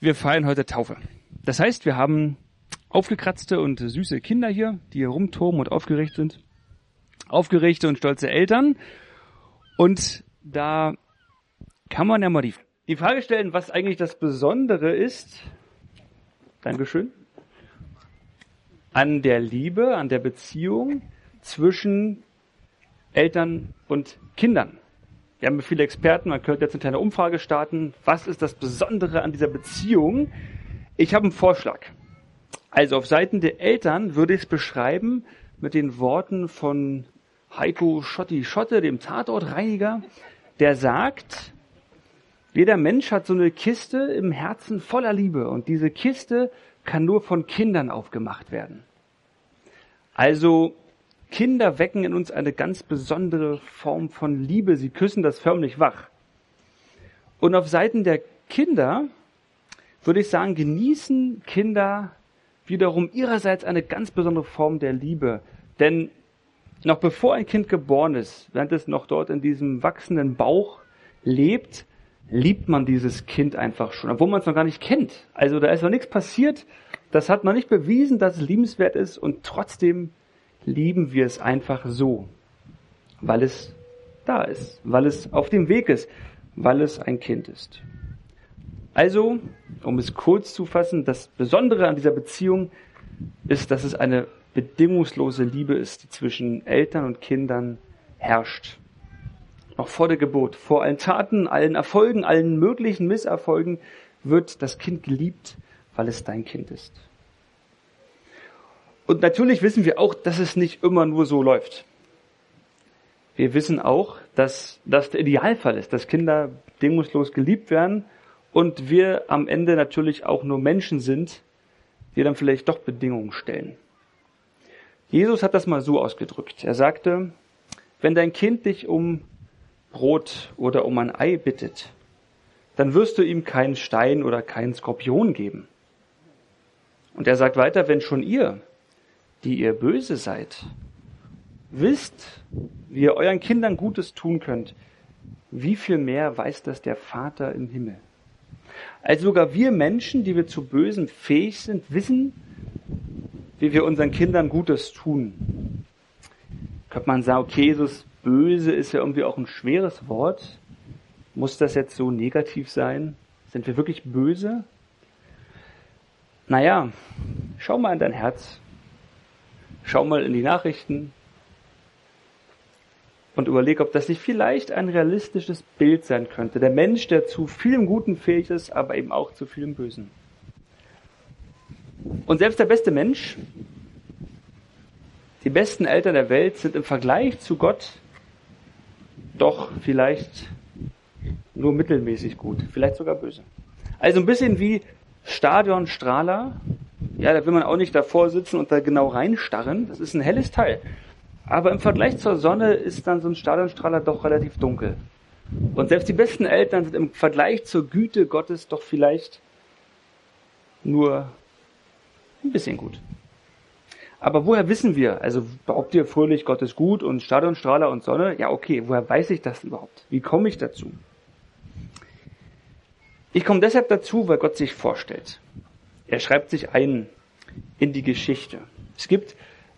Wir feiern heute Taufe. Das heißt, wir haben aufgekratzte und süße Kinder hier, die hier rumtoben und aufgeregt sind. Aufgeregte und stolze Eltern. Und da kann man ja mal die, die Frage stellen, was eigentlich das Besondere ist. Dankeschön. An der Liebe, an der Beziehung zwischen Eltern und Kindern. Wir haben viele Experten, man könnte jetzt eine kleine Umfrage starten. Was ist das Besondere an dieser Beziehung? Ich habe einen Vorschlag. Also auf Seiten der Eltern würde ich es beschreiben mit den Worten von Heiko Schotti Schotte, dem Tatortreiniger, der sagt, jeder Mensch hat so eine Kiste im Herzen voller Liebe und diese Kiste kann nur von Kindern aufgemacht werden. Also Kinder wecken in uns eine ganz besondere Form von Liebe. Sie küssen das förmlich wach. Und auf Seiten der Kinder würde ich sagen, genießen Kinder wiederum ihrerseits eine ganz besondere Form der Liebe. Denn noch bevor ein Kind geboren ist, während es noch dort in diesem wachsenden Bauch lebt, liebt man dieses Kind einfach schon, obwohl man es noch gar nicht kennt. Also da ist noch nichts passiert, das hat noch nicht bewiesen, dass es liebenswert ist und trotzdem lieben wir es einfach so, weil es da ist, weil es auf dem Weg ist, weil es ein Kind ist. Also, um es kurz zu fassen, das Besondere an dieser Beziehung ist, dass es eine bedingungslose Liebe ist, die zwischen Eltern und Kindern herrscht. Noch vor der Geburt, vor allen Taten, allen Erfolgen, allen möglichen Misserfolgen wird das Kind geliebt, weil es dein Kind ist. Und natürlich wissen wir auch, dass es nicht immer nur so läuft. Wir wissen auch, dass das der Idealfall ist, dass Kinder bedingungslos geliebt werden und wir am Ende natürlich auch nur Menschen sind, die dann vielleicht doch Bedingungen stellen. Jesus hat das mal so ausgedrückt. Er sagte, wenn dein Kind dich um Brot oder um ein Ei bittet, dann wirst du ihm keinen Stein oder keinen Skorpion geben. Und er sagt weiter, wenn schon ihr, die ihr böse seid, wisst, wie ihr euren Kindern Gutes tun könnt, wie viel mehr weiß das der Vater im Himmel? Also sogar wir Menschen, die wir zu Bösen fähig sind, wissen, wie wir unseren Kindern Gutes tun. Könnte man sagen, okay, Jesus, böse ist ja irgendwie auch ein schweres Wort. Muss das jetzt so negativ sein? Sind wir wirklich böse? Naja, schau mal in dein Herz. Schau mal in die Nachrichten und überleg, ob das nicht vielleicht ein realistisches Bild sein könnte. Der Mensch, der zu vielem Guten fähig ist, aber eben auch zu vielem Bösen. Und selbst der beste Mensch, die besten Eltern der Welt sind im Vergleich zu Gott doch vielleicht nur mittelmäßig gut, vielleicht sogar böse. Also ein bisschen wie Stadionstrahler, ja, da will man auch nicht davor sitzen und da genau reinstarren. Das ist ein helles Teil. Aber im Vergleich zur Sonne ist dann so ein Stadionstrahler doch relativ dunkel. Und selbst die besten Eltern sind im Vergleich zur Güte Gottes doch vielleicht nur ein bisschen gut. Aber woher wissen wir? Also behauptet ihr fröhlich, Gott ist gut und Stadionstrahler und Sonne? Ja, okay, woher weiß ich das überhaupt? Wie komme ich dazu? Ich komme deshalb dazu, weil Gott sich vorstellt. Er schreibt sich ein in die Geschichte. Es gibt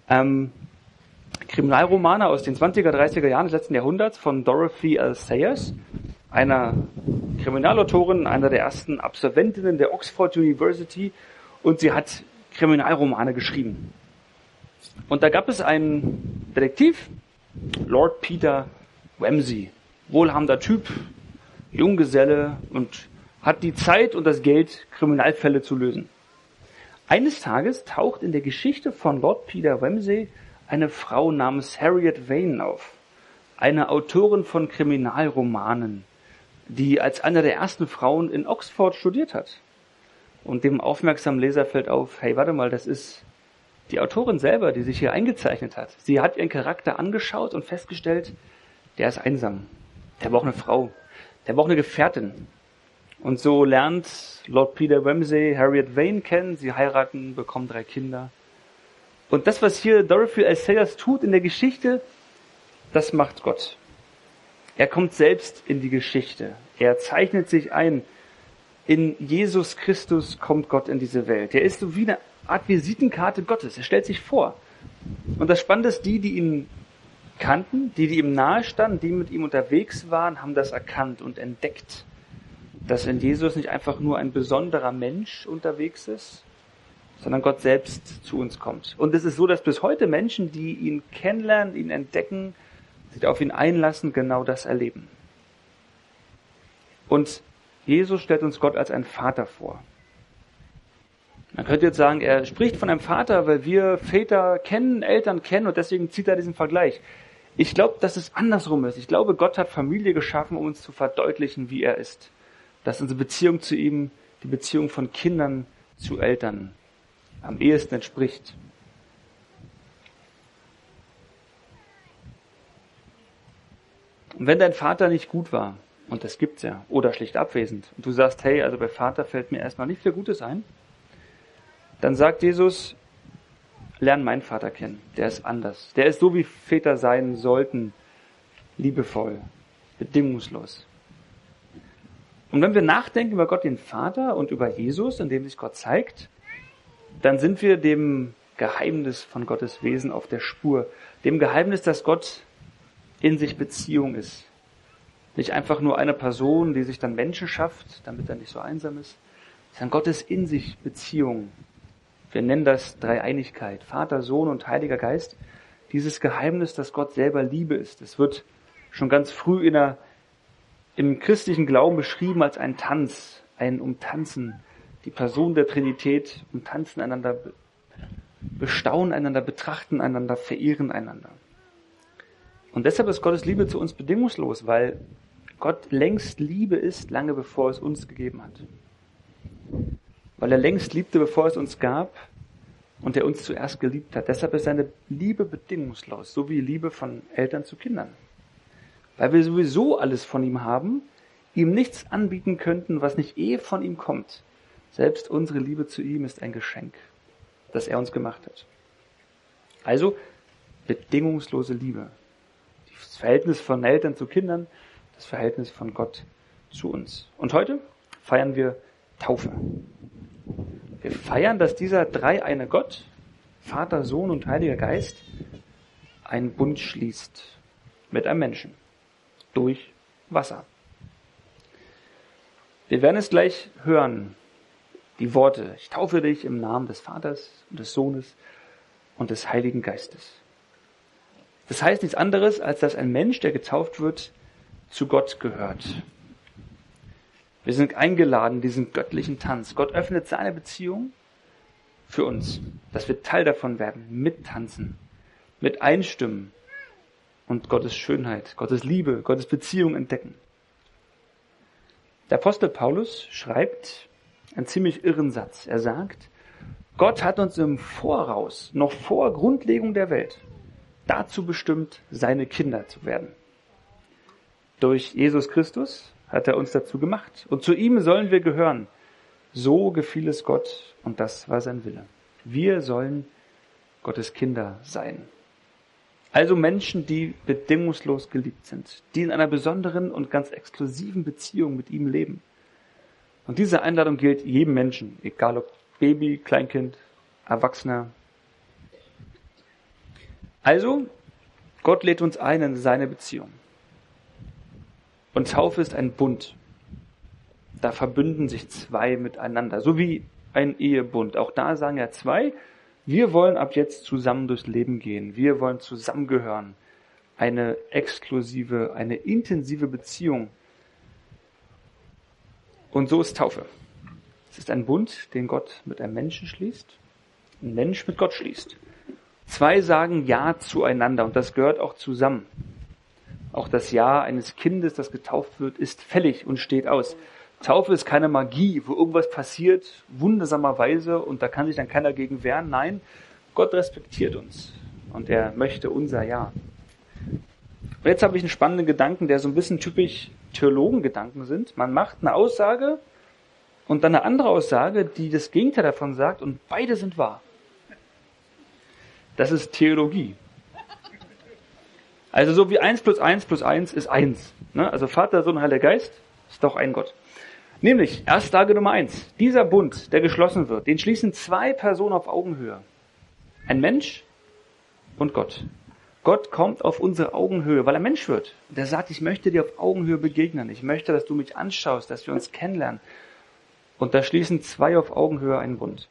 ähm, Kriminalromane aus den 20er, 30er Jahren des letzten Jahrhunderts von Dorothy L. Sayers, einer Kriminalautorin, einer der ersten Absolventinnen der Oxford University, und sie hat Kriminalromane geschrieben. Und da gab es einen Detektiv, Lord Peter Wemsey, wohlhabender Typ, Junggeselle und hat die Zeit und das Geld, Kriminalfälle zu lösen. Eines Tages taucht in der Geschichte von Lord Peter Wemsey eine Frau namens Harriet Vane auf, eine Autorin von Kriminalromanen, die als eine der ersten Frauen in Oxford studiert hat. Und dem aufmerksamen Leser fällt auf, hey, warte mal, das ist die Autorin selber, die sich hier eingezeichnet hat. Sie hat ihren Charakter angeschaut und festgestellt, der ist einsam. Der braucht eine Frau. Der braucht eine Gefährtin. Und so lernt Lord Peter Wemsey Harriet Vane kennen, sie heiraten, bekommen drei Kinder. Und das, was hier Dorothy L. Sayers tut in der Geschichte, das macht Gott. Er kommt selbst in die Geschichte. Er zeichnet sich ein. in Jesus Christus kommt Gott in diese Welt. Er ist so wie eine Art Visitenkarte Gottes. Er stellt sich vor. Und das Spannende ist, die, die ihn kannten, die, die ihm nahestanden, die mit ihm unterwegs waren, haben das erkannt und entdeckt, dass in Jesus nicht einfach nur ein besonderer Mensch unterwegs ist, sondern Gott selbst zu uns kommt. Und es ist so, dass bis heute Menschen, die ihn kennenlernen, ihn entdecken, sich auf ihn einlassen, genau das erleben. Und Jesus stellt uns Gott als einen Vater vor. Man könnte jetzt sagen, er spricht von einem Vater, weil wir Väter kennen, Eltern kennen und deswegen zieht er diesen Vergleich. Ich glaube, dass es andersrum ist. Ich glaube, Gott hat Familie geschaffen, um uns zu verdeutlichen, wie er ist. Dass unsere Beziehung zu ihm die Beziehung von Kindern zu Eltern am ehesten entspricht. Und wenn dein Vater nicht gut war, und das gibt's ja, oder schlicht abwesend, und du sagst, hey, also bei Vater fällt mir erstmal nicht viel Gutes ein, dann sagt Jesus, lern meinen Vater kennen. Der ist anders. Der ist so, wie Väter sein sollten. Liebevoll. Bedingungslos. Und wenn wir nachdenken über Gott den Vater und über Jesus, in dem sich Gott zeigt, dann sind wir dem Geheimnis von Gottes Wesen auf der Spur. Dem Geheimnis, dass Gott in sich Beziehung ist. Nicht einfach nur eine Person, die sich dann Menschen schafft, damit er nicht so einsam ist, sondern Gott ist in sich Beziehung. Wir nennen das Dreieinigkeit. Vater, Sohn und Heiliger Geist. Dieses Geheimnis, dass Gott selber Liebe ist. Es wird schon ganz früh in der, im christlichen Glauben beschrieben als ein Tanz, ein Umtanzen. Die Person der Trinität umtanzen einander, bestaunen einander, betrachten einander, verehren einander. Und deshalb ist Gottes Liebe zu uns bedingungslos, weil Gott längst Liebe ist, lange bevor es uns gegeben hat weil er längst liebte, bevor es uns gab und er uns zuerst geliebt hat. Deshalb ist seine Liebe bedingungslos, so wie Liebe von Eltern zu Kindern. Weil wir sowieso alles von ihm haben, ihm nichts anbieten könnten, was nicht eh von ihm kommt. Selbst unsere Liebe zu ihm ist ein Geschenk, das er uns gemacht hat. Also bedingungslose Liebe. Das Verhältnis von Eltern zu Kindern, das Verhältnis von Gott zu uns. Und heute feiern wir Taufe. Wir feiern, dass dieser dreieine Gott, Vater, Sohn und Heiliger Geist, einen Bund schließt mit einem Menschen durch Wasser. Wir werden es gleich hören, die Worte, ich taufe dich im Namen des Vaters und des Sohnes und des Heiligen Geistes. Das heißt nichts anderes, als dass ein Mensch, der getauft wird, zu Gott gehört. Wir sind eingeladen, diesen göttlichen Tanz. Gott öffnet seine Beziehung für uns, dass wir Teil davon werden, mittanzen, mit einstimmen und Gottes Schönheit, Gottes Liebe, Gottes Beziehung entdecken. Der Apostel Paulus schreibt einen ziemlich irren Satz. Er sagt, Gott hat uns im Voraus, noch vor Grundlegung der Welt, dazu bestimmt, seine Kinder zu werden. Durch Jesus Christus hat er uns dazu gemacht. Und zu ihm sollen wir gehören. So gefiel es Gott und das war sein Wille. Wir sollen Gottes Kinder sein. Also Menschen, die bedingungslos geliebt sind, die in einer besonderen und ganz exklusiven Beziehung mit ihm leben. Und diese Einladung gilt jedem Menschen, egal ob Baby, Kleinkind, Erwachsener. Also, Gott lädt uns ein in seine Beziehung. Und Taufe ist ein Bund. Da verbünden sich zwei miteinander, so wie ein Ehebund. Auch da sagen ja zwei, wir wollen ab jetzt zusammen durchs Leben gehen. Wir wollen zusammengehören. Eine exklusive, eine intensive Beziehung. Und so ist Taufe. Es ist ein Bund, den Gott mit einem Menschen schließt, ein Mensch mit Gott schließt. Zwei sagen Ja zueinander und das gehört auch zusammen. Auch das Ja eines Kindes, das getauft wird, ist fällig und steht aus. Taufe ist keine Magie, wo irgendwas passiert, wundersamerweise, und da kann sich dann keiner gegen wehren. Nein, Gott respektiert uns und er möchte unser Ja. Und jetzt habe ich einen spannenden Gedanken, der so ein bisschen typisch Theologengedanken sind. Man macht eine Aussage und dann eine andere Aussage, die das Gegenteil davon sagt, und beide sind wahr. Das ist Theologie. Also so wie eins plus eins plus eins ist eins. Ne? Also Vater, Sohn, Heiliger Geist ist doch ein Gott. Nämlich, Erstlage Nummer eins. Dieser Bund, der geschlossen wird, den schließen zwei Personen auf Augenhöhe. Ein Mensch und Gott. Gott kommt auf unsere Augenhöhe, weil er Mensch wird. Der sagt, ich möchte dir auf Augenhöhe begegnen. Ich möchte, dass du mich anschaust, dass wir uns kennenlernen. Und da schließen zwei auf Augenhöhe einen Bund.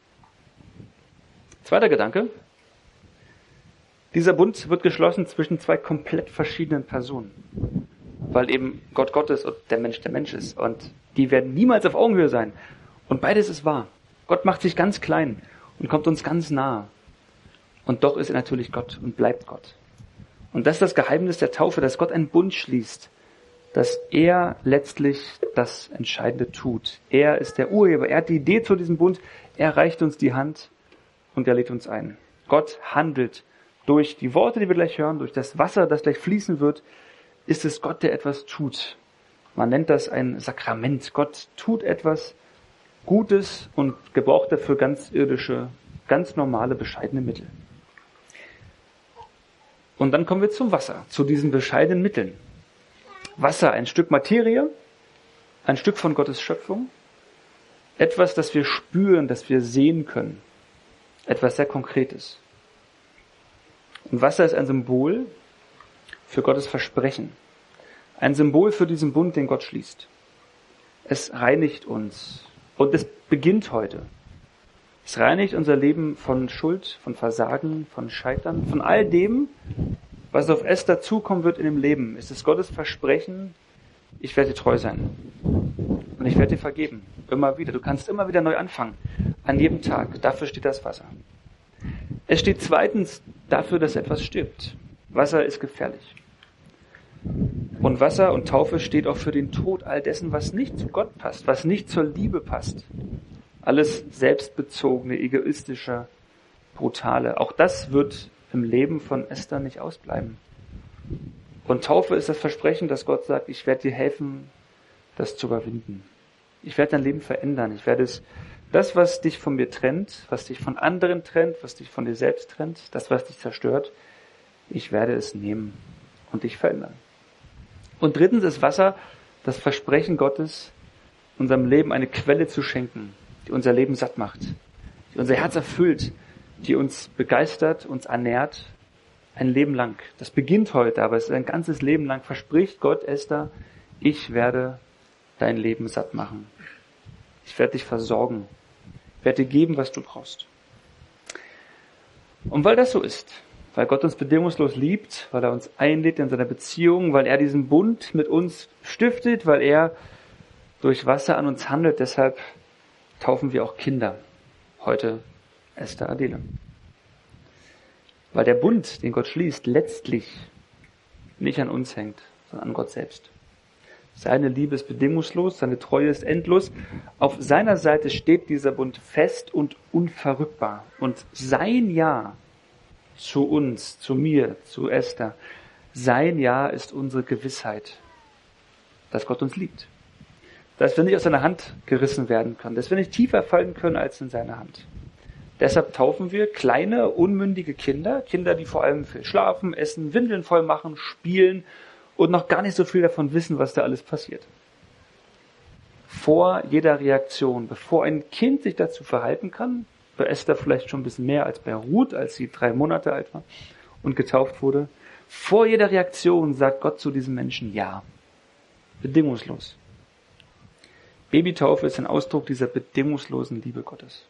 Zweiter Gedanke. Dieser Bund wird geschlossen zwischen zwei komplett verschiedenen Personen. Weil eben Gott Gott ist und der Mensch der Mensch ist. Und die werden niemals auf Augenhöhe sein. Und beides ist wahr. Gott macht sich ganz klein und kommt uns ganz nah. Und doch ist er natürlich Gott und bleibt Gott. Und das ist das Geheimnis der Taufe, dass Gott einen Bund schließt, dass er letztlich das Entscheidende tut. Er ist der Urheber, er hat die Idee zu diesem Bund, er reicht uns die Hand und er lädt uns ein. Gott handelt durch die Worte, die wir gleich hören, durch das Wasser, das gleich fließen wird, ist es Gott, der etwas tut. Man nennt das ein Sakrament. Gott tut etwas Gutes und gebraucht dafür ganz irdische, ganz normale, bescheidene Mittel. Und dann kommen wir zum Wasser, zu diesen bescheidenen Mitteln. Wasser, ein Stück Materie, ein Stück von Gottes Schöpfung, etwas, das wir spüren, das wir sehen können, etwas sehr Konkretes. Und Wasser ist ein Symbol für Gottes Versprechen, ein Symbol für diesen Bund, den Gott schließt. Es reinigt uns und es beginnt heute. Es reinigt unser Leben von Schuld, von Versagen, von Scheitern, von all dem, was auf Esther zukommen wird in dem Leben. Es ist Gottes Versprechen, ich werde dir treu sein. Und ich werde dir vergeben. Immer wieder. Du kannst immer wieder neu anfangen. An jedem Tag. Dafür steht das Wasser. Es steht zweitens dafür, dass etwas stirbt. Wasser ist gefährlich. Und Wasser und Taufe steht auch für den Tod all dessen, was nicht zu Gott passt, was nicht zur Liebe passt. Alles selbstbezogene, egoistische, brutale. Auch das wird im Leben von Esther nicht ausbleiben. Und Taufe ist das Versprechen, dass Gott sagt, ich werde dir helfen, das zu überwinden. Ich werde dein Leben verändern. Ich werde es, das, was dich von mir trennt, was dich von anderen trennt, was dich von dir selbst trennt, das, was dich zerstört, ich werde es nehmen und dich verändern. Und drittens ist Wasser das Versprechen Gottes, unserem Leben eine Quelle zu schenken, die unser Leben satt macht, die unser Herz erfüllt, die uns begeistert, uns ernährt, ein Leben lang. Das beginnt heute, aber es ist ein ganzes Leben lang. Verspricht Gott, Esther, ich werde dein Leben satt machen. Ich werde dich versorgen. Ich werde dir geben, was du brauchst. Und weil das so ist, weil Gott uns bedingungslos liebt, weil er uns einlädt in seiner Beziehung, weil er diesen Bund mit uns stiftet, weil er durch Wasser an uns handelt, deshalb taufen wir auch Kinder heute Esther Adele. Weil der Bund, den Gott schließt, letztlich nicht an uns hängt, sondern an Gott selbst. Seine Liebe ist bedingungslos, seine Treue ist endlos. Auf seiner Seite steht dieser Bund fest und unverrückbar. Und sein Ja zu uns, zu mir, zu Esther, sein Ja ist unsere Gewissheit, dass Gott uns liebt. Dass wir nicht aus seiner Hand gerissen werden können, dass wir nicht tiefer fallen können als in seiner Hand. Deshalb taufen wir kleine, unmündige Kinder, Kinder, die vor allem viel schlafen, essen, Windeln voll machen, spielen und noch gar nicht so viel davon wissen, was da alles passiert. Vor jeder Reaktion, bevor ein Kind sich dazu verhalten kann, bei Esther vielleicht schon ein bisschen mehr als bei Ruth, als sie drei Monate alt war und getauft wurde, vor jeder Reaktion sagt Gott zu diesem Menschen Ja. Bedingungslos. Babytaufe ist ein Ausdruck dieser bedingungslosen Liebe Gottes.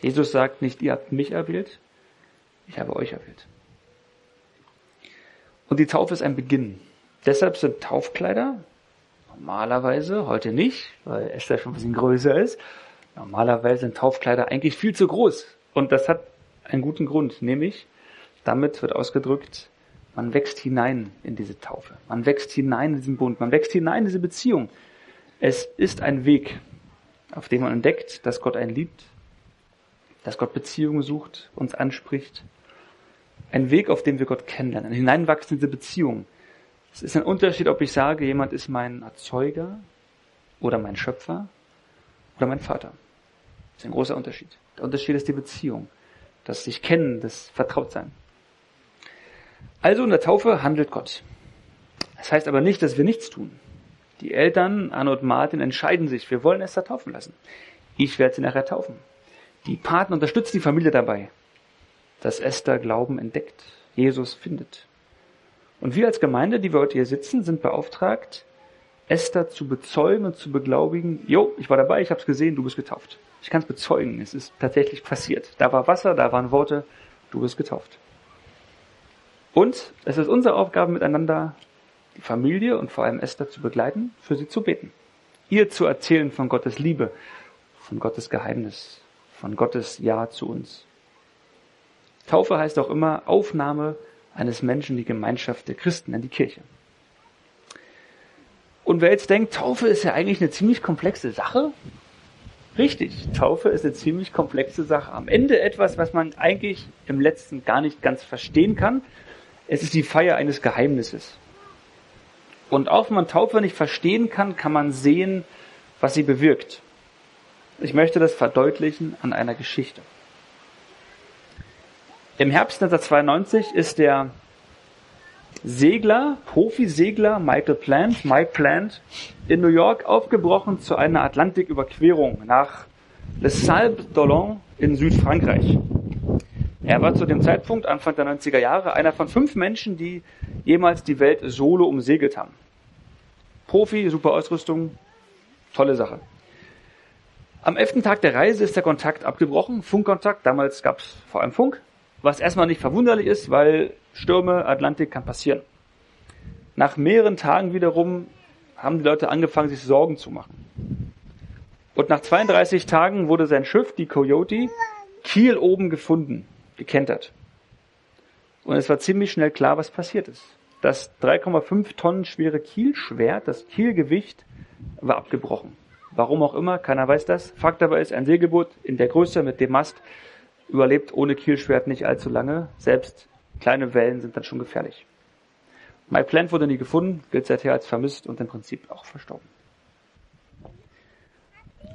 Jesus sagt nicht, ihr habt mich erwählt, ich habe euch erwählt. Und die Taufe ist ein Beginn. Deshalb sind Taufkleider normalerweise, heute nicht, weil Esther schon ein bisschen größer ist, normalerweise sind Taufkleider eigentlich viel zu groß. Und das hat einen guten Grund, nämlich damit wird ausgedrückt, man wächst hinein in diese Taufe. Man wächst hinein in diesen Bund. Man wächst hinein in diese Beziehung. Es ist ein Weg, auf dem man entdeckt, dass Gott einen liebt, dass Gott Beziehungen sucht, uns anspricht. Ein Weg, auf dem wir Gott kennenlernen, ein Hineinwachsen in diese Beziehung. Es ist ein Unterschied, ob ich sage, jemand ist mein Erzeuger oder mein Schöpfer oder mein Vater. Das ist ein großer Unterschied. Der Unterschied ist die Beziehung, das sich kennen, das Vertrautsein. Also in der Taufe handelt Gott. Das heißt aber nicht, dass wir nichts tun. Die Eltern, Anne und Martin, entscheiden sich, wir wollen Esther taufen lassen. Ich werde sie nachher taufen. Die Paten unterstützen die Familie dabei, dass Esther Glauben entdeckt, Jesus findet. Und wir als Gemeinde, die wir heute hier sitzen, sind beauftragt, Esther zu bezeugen und zu beglaubigen, jo, ich war dabei, ich habe es gesehen, du bist getauft. Ich kann es bezeugen, es ist tatsächlich passiert. Da war Wasser, da waren Worte, du bist getauft. Und es ist unsere Aufgabe miteinander, die Familie und vor allem Esther zu begleiten, für sie zu beten. Ihr zu erzählen von Gottes Liebe, von Gottes Geheimnis, von Gottes Ja zu uns. Taufe heißt auch immer Aufnahme eines Menschen die Gemeinschaft der Christen, in die Kirche. Und wer jetzt denkt, Taufe ist ja eigentlich eine ziemlich komplexe Sache, richtig, Taufe ist eine ziemlich komplexe Sache. Am Ende etwas, was man eigentlich im letzten gar nicht ganz verstehen kann. Es ist die Feier eines Geheimnisses. Und auch wenn man Taufe nicht verstehen kann, kann man sehen, was sie bewirkt. Ich möchte das verdeutlichen an einer Geschichte. Im Herbst 1992 ist der Segler, Profisegler Michael Plant, Mike Plant, in New York aufgebrochen zu einer Atlantiküberquerung nach Les Salles d'Olonne in Südfrankreich. Er war zu dem Zeitpunkt, Anfang der 90er Jahre, einer von fünf Menschen, die jemals die Welt solo umsegelt haben. Profi, super Ausrüstung, tolle Sache. Am elften Tag der Reise ist der Kontakt abgebrochen, Funkkontakt, damals gab es vor allem Funk, was erstmal nicht verwunderlich ist, weil Stürme, Atlantik kann passieren. Nach mehreren Tagen wiederum haben die Leute angefangen, sich Sorgen zu machen. Und nach 32 Tagen wurde sein Schiff, die Coyote, Kiel oben gefunden, gekentert. Und es war ziemlich schnell klar, was passiert ist. Das 3,5 Tonnen schwere Kielschwert, das Kielgewicht, war abgebrochen. Warum auch immer, keiner weiß das. Fakt aber ist, ein Segelboot in der Größe mit dem Mast überlebt ohne Kielschwert nicht allzu lange. Selbst Kleine Wellen sind dann schon gefährlich. My Plant wurde nie gefunden, gilt seither als vermisst und im Prinzip auch verstorben.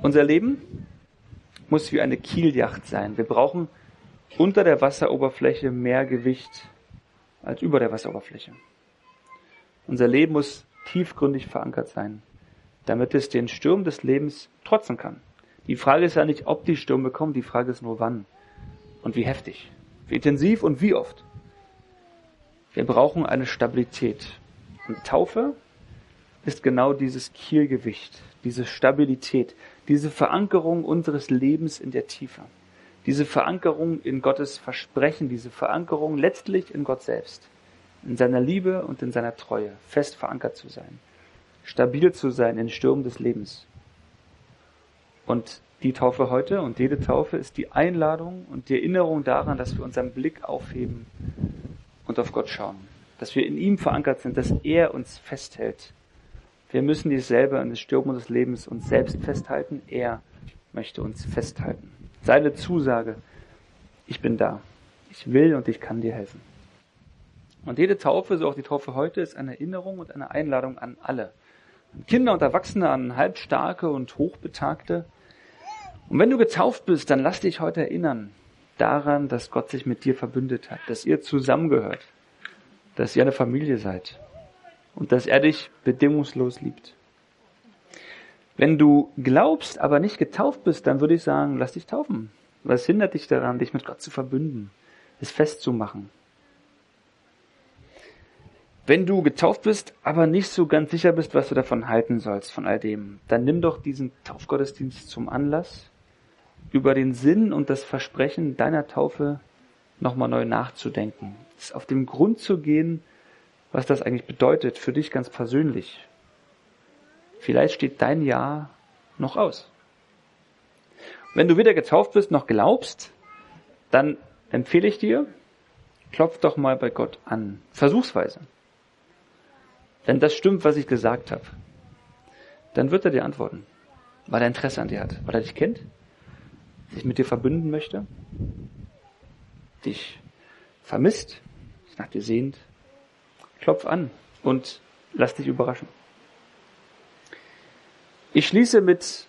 Unser Leben muss wie eine Kieljacht sein. Wir brauchen unter der Wasseroberfläche mehr Gewicht als über der Wasseroberfläche. Unser Leben muss tiefgründig verankert sein, damit es den Sturm des Lebens trotzen kann. Die Frage ist ja nicht, ob die Stürme kommen, die Frage ist nur wann und wie heftig, wie intensiv und wie oft. Wir brauchen eine Stabilität. Und Taufe ist genau dieses Kielgewicht, diese Stabilität, diese Verankerung unseres Lebens in der Tiefe, diese Verankerung in Gottes Versprechen, diese Verankerung letztlich in Gott selbst, in seiner Liebe und in seiner Treue, fest verankert zu sein, stabil zu sein in Stürmen des Lebens. Und die Taufe heute und jede Taufe ist die Einladung und die Erinnerung daran, dass wir unseren Blick aufheben und auf Gott schauen. Dass wir in ihm verankert sind, dass er uns festhält. Wir müssen dies selber in das Sturm des Lebens uns selbst festhalten. Er möchte uns festhalten. Seine Zusage, ich bin da. Ich will und ich kann dir helfen. Und jede Taufe, so auch die Taufe heute, ist eine Erinnerung und eine Einladung an alle. An Kinder und Erwachsene, an Halbstarke und Hochbetagte. Und wenn du getauft bist, dann lass dich heute erinnern, daran, dass Gott sich mit dir verbündet hat, dass ihr zusammengehört, dass ihr eine Familie seid und dass er dich bedingungslos liebt. Wenn du glaubst, aber nicht getauft bist, dann würde ich sagen, lass dich taufen. Was hindert dich daran, dich mit Gott zu verbünden, es festzumachen? Wenn du getauft bist, aber nicht so ganz sicher bist, was du davon halten sollst, von all dem, dann nimm doch diesen Taufgottesdienst zum Anlass, über den Sinn und das Versprechen deiner Taufe nochmal neu nachzudenken. Es auf den Grund zu gehen, was das eigentlich bedeutet für dich ganz persönlich. Vielleicht steht dein Ja noch aus. Wenn du weder getauft bist noch glaubst, dann empfehle ich dir, klopf doch mal bei Gott an. Versuchsweise. Wenn das stimmt, was ich gesagt habe, dann wird er dir antworten, weil er Interesse an dir hat, weil er dich kennt sich mit dir verbünden möchte, dich vermisst, sich nach dir sehnt, klopf an und lass dich überraschen. Ich schließe mit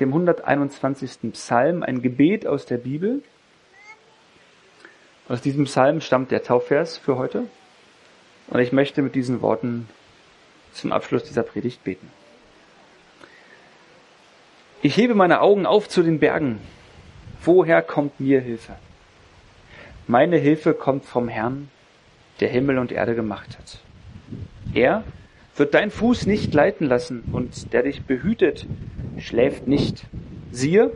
dem 121. Psalm, ein Gebet aus der Bibel. Aus diesem Psalm stammt der Taufvers für heute. Und ich möchte mit diesen Worten zum Abschluss dieser Predigt beten. Ich hebe meine Augen auf zu den Bergen. Woher kommt mir Hilfe? Meine Hilfe kommt vom Herrn, der Himmel und Erde gemacht hat. Er wird dein Fuß nicht leiten lassen und der dich behütet, schläft nicht. Siehe,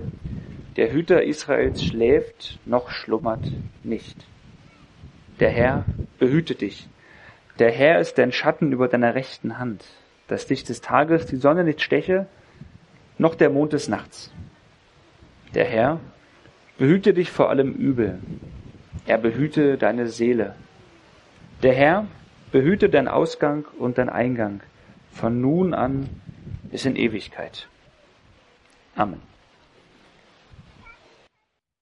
der Hüter Israels schläft noch schlummert nicht. Der Herr behütet dich. Der Herr ist dein Schatten über deiner rechten Hand, dass dich des Tages die Sonne nicht steche, noch der Mond des Nachts. Der Herr behüte dich vor allem Übel. Er behüte deine Seele. Der Herr behüte dein Ausgang und dein Eingang von nun an bis in Ewigkeit. Amen.